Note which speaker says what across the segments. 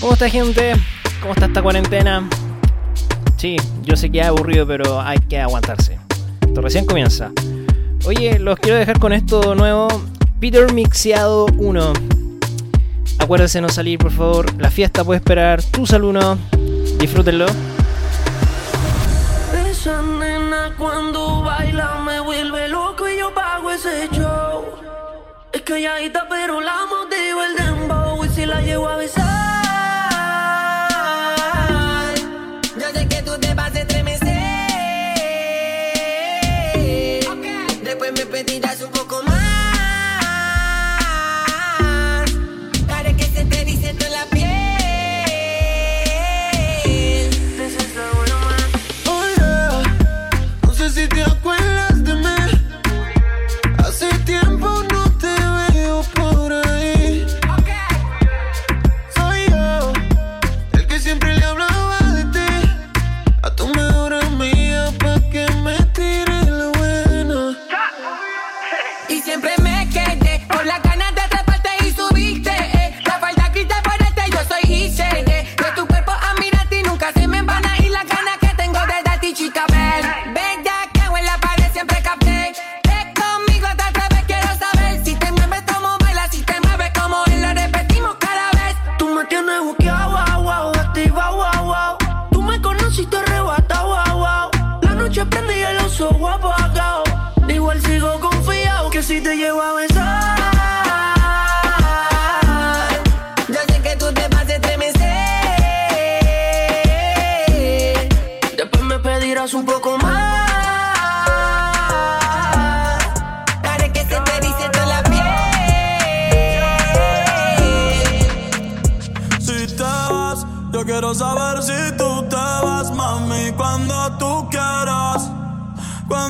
Speaker 1: ¿Cómo está gente? ¿Cómo está esta cuarentena? Sí, yo sé que es aburrido, pero hay que aguantarse. Esto recién comienza. Oye, los quiero dejar con esto nuevo. Peter Mixeado 1. Acuérdense no salir, por favor. La fiesta puede esperar. Tu salud no. Disfrútenlo.
Speaker 2: Esa nena cuando baila me vuelve loco y yo pago ese show. Es calladita pero la motivo el dembow y si la llevo a besar.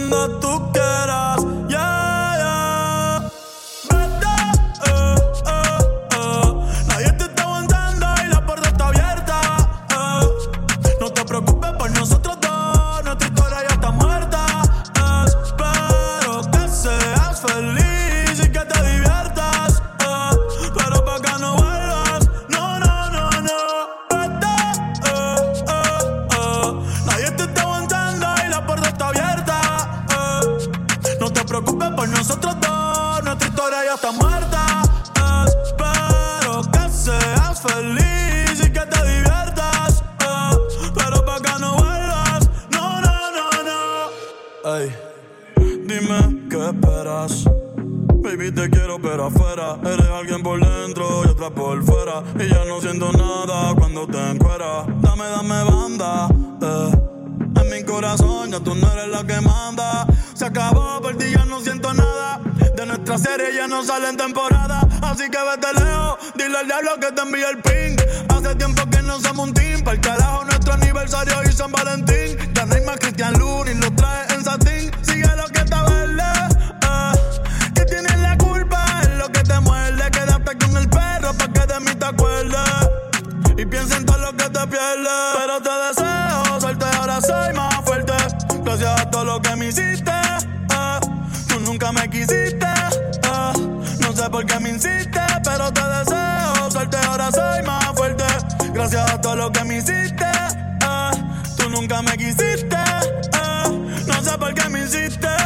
Speaker 3: Cuando tú quieras, Eres alguien por dentro y otra por fuera. Y ya no siento nada cuando te encueras. Dame, dame banda. eh. En mi corazón ya tú no eres la que manda. Se acabó, por ya no siento nada. De nuestra serie ya no sale en temporada. Así que vete lejos, dile al diablo que te envíe el ping. Hace tiempo que no somos un team. Para el carajo, nuestro aniversario y San Valentín. Ya no hay más Cristian Luna y lo trae en satín. Piensa en todo lo que te pierdes. Pero te deseo suerte, ahora soy más fuerte. Gracias a todo lo que me hiciste. eh. Tú nunca me quisiste. eh. No sé por qué me insiste, pero te deseo suerte, ahora soy más fuerte. Gracias a todo lo que me hiciste. eh. Tú nunca me quisiste. No sé por qué me hiciste.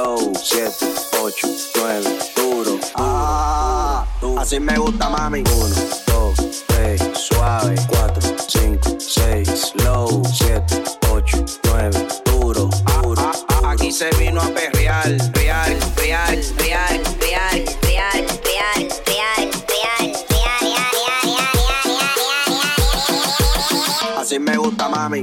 Speaker 4: flow. 7, 8, 9, duro. Ah, así me gusta, mami. 1, 2, 3, suave. 4, 5, 6, low. 7, 8, 9, duro. duro. Aquí se vino a perrear. Real, real, real, real, real, real, real, real. Así me gusta, mami.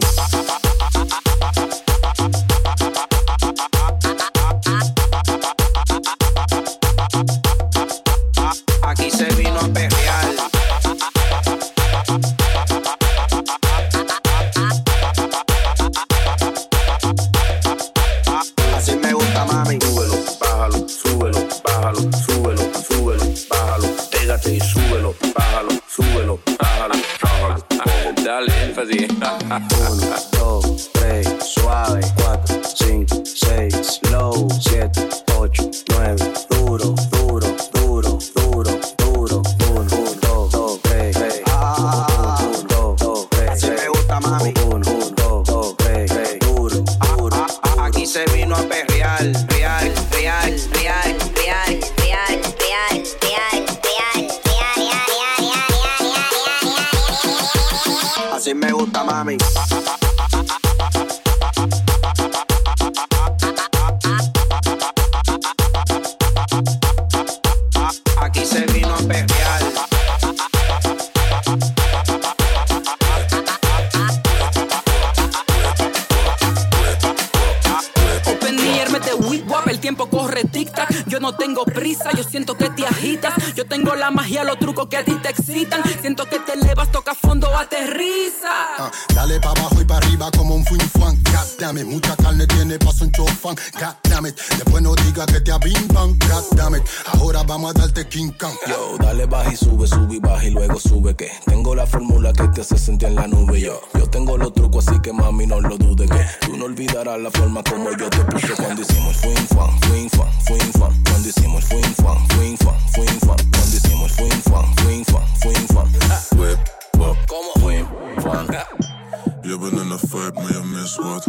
Speaker 5: Aterriza.
Speaker 6: Ah, dale pa' abajo y pa' arriba como un fin fan. God damn it, mucha carne tiene paso un chofán. God damn it, después no diga que te abimban. God damn it, ahora vamos a darte King Kong.
Speaker 7: Yo, dale baja y sube, sube y baja y luego sube que tengo la fórmula que te hace sentir en la nube. Yo, yo tengo los trucos así que mami no lo dudes que tú no olvidarás la forma como yo te puse cuando hicimos el fuin fan, fuin fan, fuin fan. Cuando hicimos el fuin fan, fuin fan, fuin fan. Cuando hicimos el fuin fan, fuin fan, fuin fan.
Speaker 8: Whip,
Speaker 7: fuin fan.
Speaker 9: Je bent in een vibe, maar je mist wat.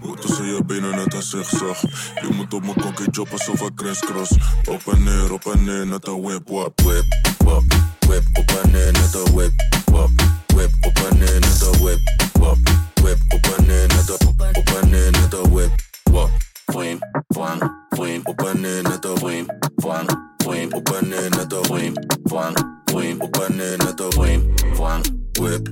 Speaker 9: Hoe tussen je benen net een zigzag. Je moet op mijn kokkie job alsof ik crisscross. Op en neer, op en neer, net een whip wap.
Speaker 8: whip, wop, whip, op en neer net een whip, wop, whip, op en neer net een whip, wop, whip, op en neer net een, op en neer net een whip, wop, fuim, fuang, fuim, op en neer net een fuim, fuang, fuim, op en neer net een fuim, fuang, fuim, op en neer net een fuim, fuang, whip.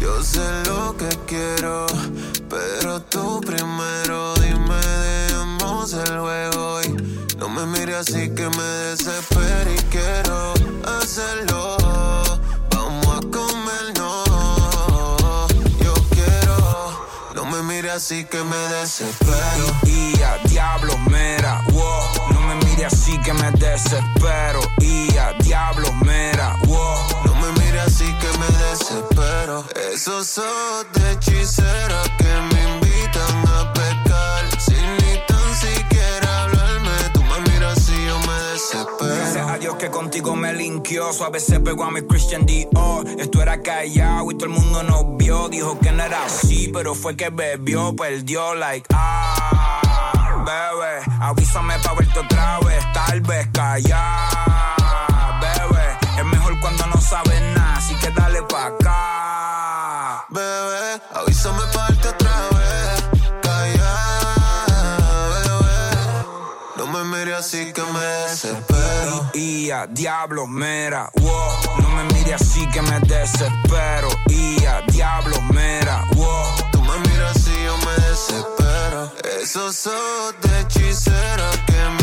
Speaker 9: Yo sé lo que quiero, pero tú primero dime, dejemos el juego y no me mires así que me desespero
Speaker 10: así que me desespero.
Speaker 11: Y a diablo, mera, wow. No me mire así que me desespero. Y a diablo, mera, wow.
Speaker 10: No me mire así que me desespero. Esos ojos de hechicera que
Speaker 11: contigo me linkeó. A veces pegó a mi Christian Dior. Esto era callado y todo el mundo nos vio. Dijo que no era así, pero fue que bebió, perdió, like, ah, bebé. Avísame pa' verte otra vez, tal vez callado, bebé. Es mejor cuando no sabes nada, así que dale pa'
Speaker 10: así que me desespero.
Speaker 11: Ia, diablo, mera, wow. No me mire así que me desespero. Ia, diablo, mera, wow.
Speaker 10: Tú me miras así, yo me desespero. Esos ojos de hechicera
Speaker 12: que
Speaker 13: me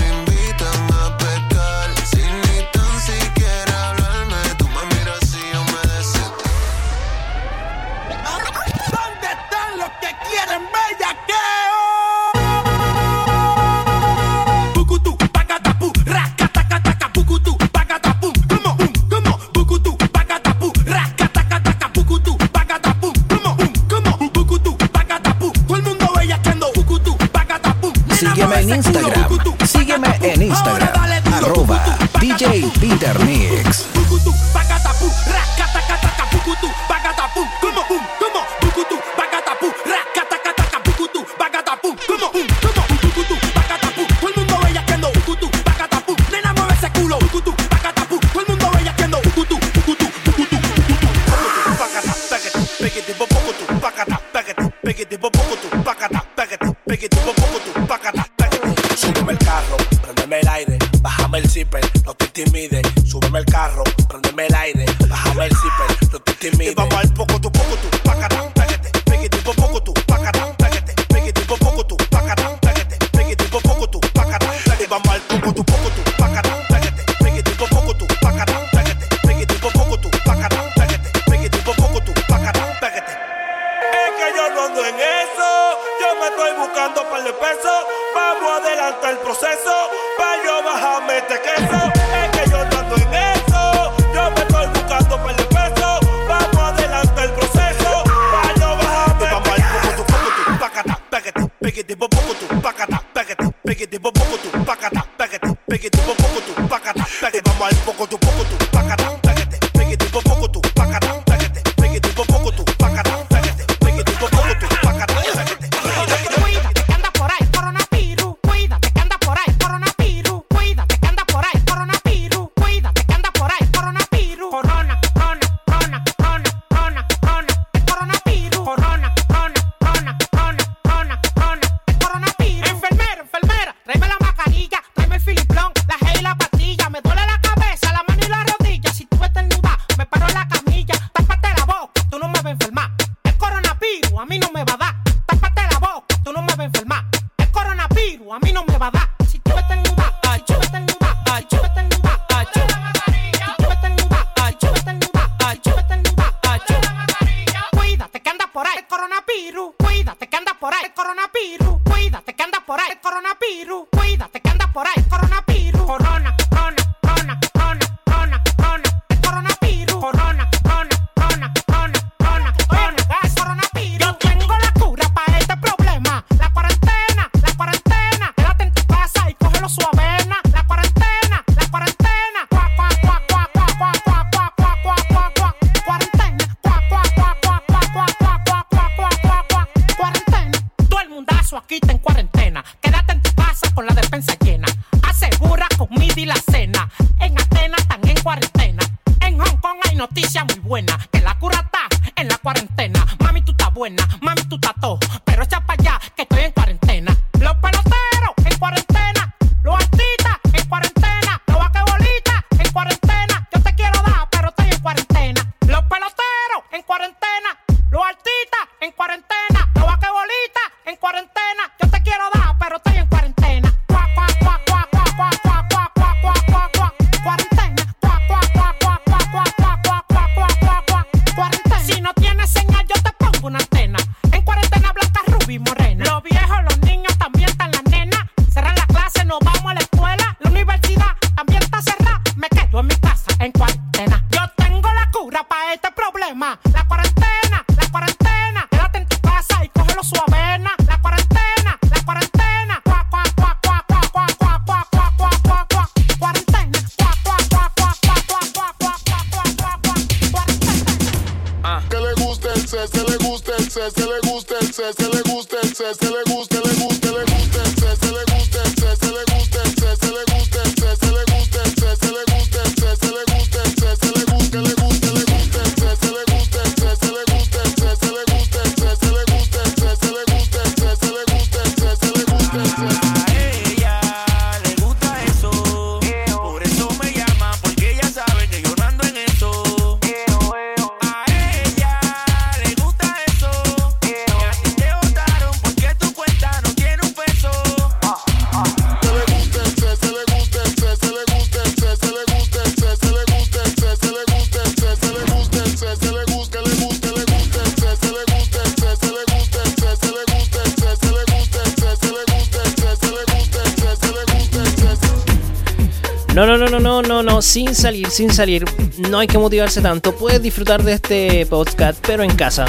Speaker 13: no, no,
Speaker 1: sin salir, sin salir, no hay que motivarse tanto. Puedes disfrutar de este podcast, pero en casa.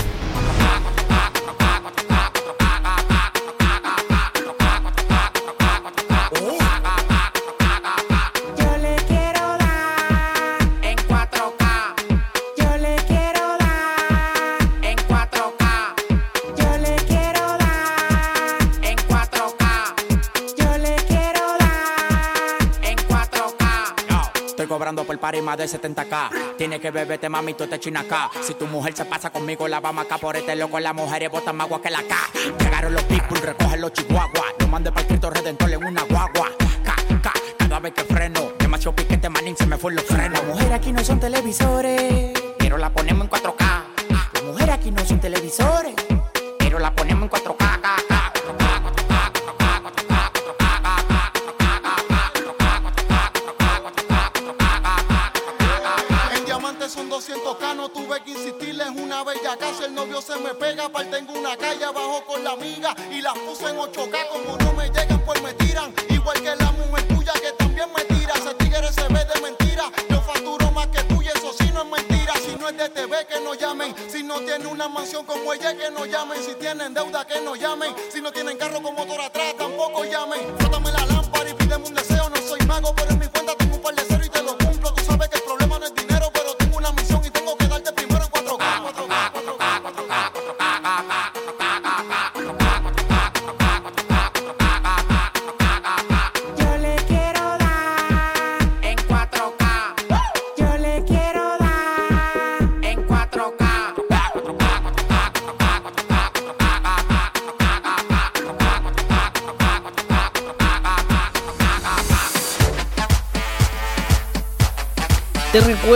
Speaker 14: party más de 70k. Tiene que beberte, mami, tú te acá. Si tu mujer se pasa conmigo, la vamos acá por este loco. Las mujeres botan más agua que la K. Llegaron los people, recogen los chihuahuas. Lo mandé para Cristo Redentor en una guagua. K, cada vez que freno. Demasiado piquete, manín, se me fue los frenos. Las mujeres aquí no son televisores, pero la ponemos en 4K. Las mujeres aquí no son televisores, pero la ponemos en 4K.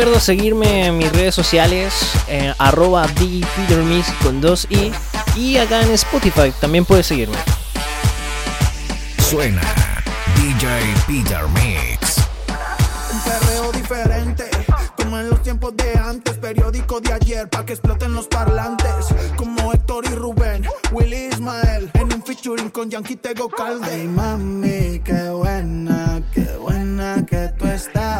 Speaker 1: recuerdo seguirme en mis redes sociales, eh, arroba con 2i y acá en Spotify también puedes seguirme.
Speaker 15: Suena DJ Peter Mix.
Speaker 16: Un perreo diferente, como en los tiempos de antes, periódico de ayer, para que exploten los parlantes, como Héctor y Rubén, Willy Ismael, en un featuring con Yankee Tego Calde. Mami, qué buena, qué buena que tú estás.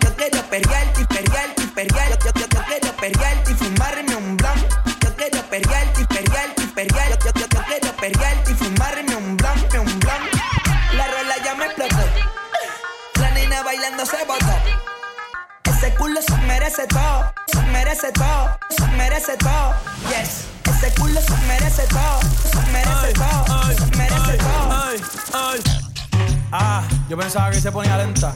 Speaker 17: Quiero perrearte perrearte perrearte. Yo, yo, yo quiero perrearte y fumarme un blon. Yo quiero perrearte perrearte perrearte. Yo, yo, yo quiero perrearte y fumarme un blon, un blon. La rola ya me explotó. La nena bailando se botó. Ese culo se merece todo, se merece todo, se merece todo. Yes. Ese culo se merece todo, se merece todo, se merece todo.
Speaker 18: Ay, ay. Ah, yo pensaba que se ponía lenta.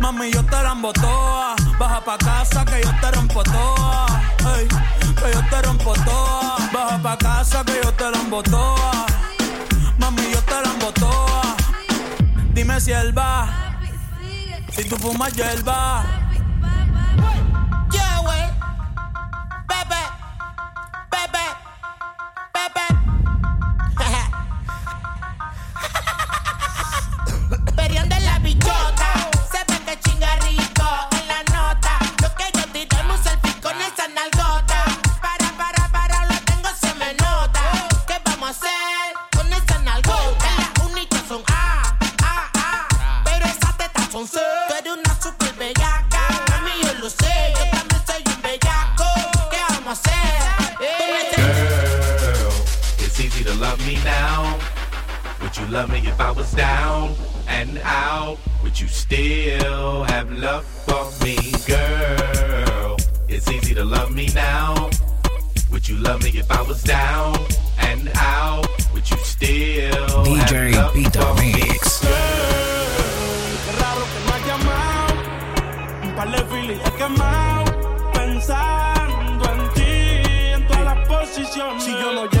Speaker 18: Mami, yo te la embotoa. Baja pa' casa que yo te rompo toa. Que yo te rompo toa. Baja pa' casa que yo te la embotoa. Mami, yo te la embotoa. Dime si él va. Si tú fumas hierba.
Speaker 17: Yeah,
Speaker 12: de
Speaker 18: filis he quemado. Pensando en ti, en todas las posiciones. Si yo no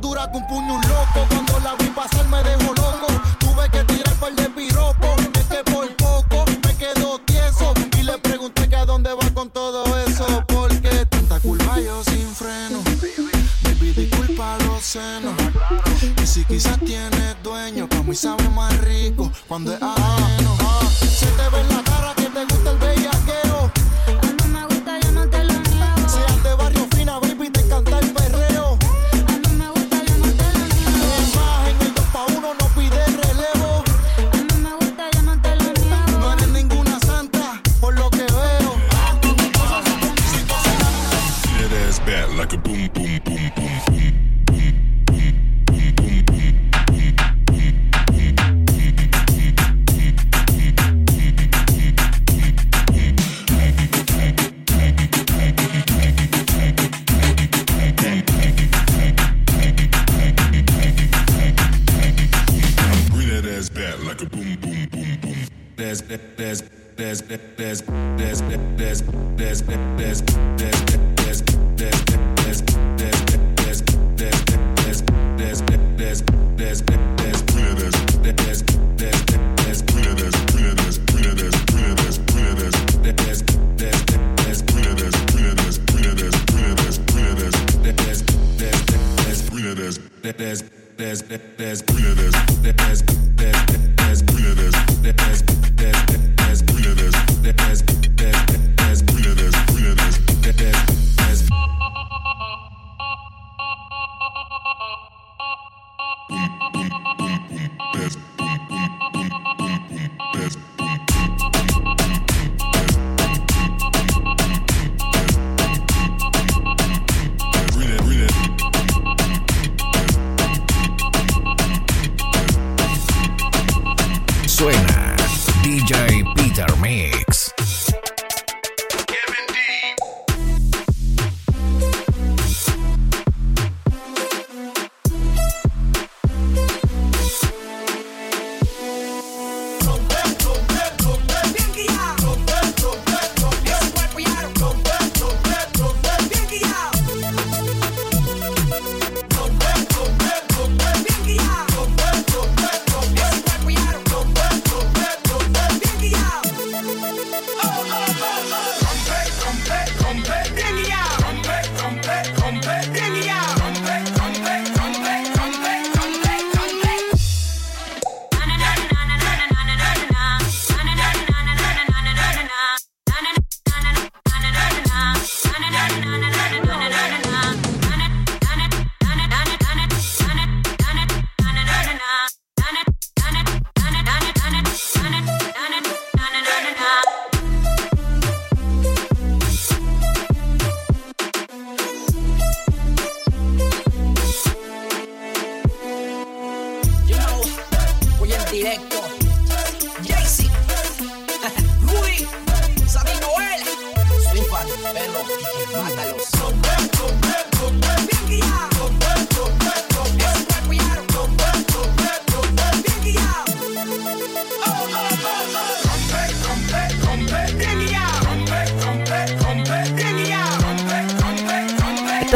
Speaker 6: dura que un puño un loco. Cuando la vi pasar me dejó loco. Tuve que tirar par de piropo. Es que por poco me quedo tieso. Y le pregunté que a dónde va con todo eso. Porque tanta culpa yo sin freno. me Baby, disculpa los senos. Y si quizás tienes dueño,
Speaker 15: como y sabe más
Speaker 19: rico. Cuando es back like a boom, boom, boom, boom, boom. there's there's there's there's there's there's there's there's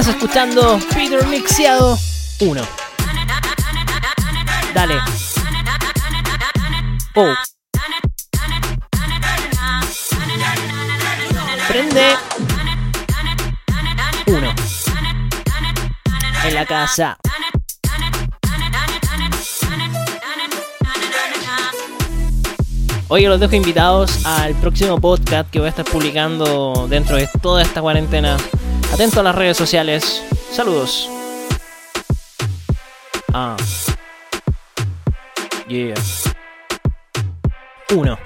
Speaker 1: Estás escuchando Peter Mixeado 1. Dale. Oh. Prende. 1. En la casa. Oye, los dejo invitados al próximo podcast que voy a estar publicando dentro de toda esta cuarentena. Atento a las redes sociales. Saludos. Ah. Yeah. Uno.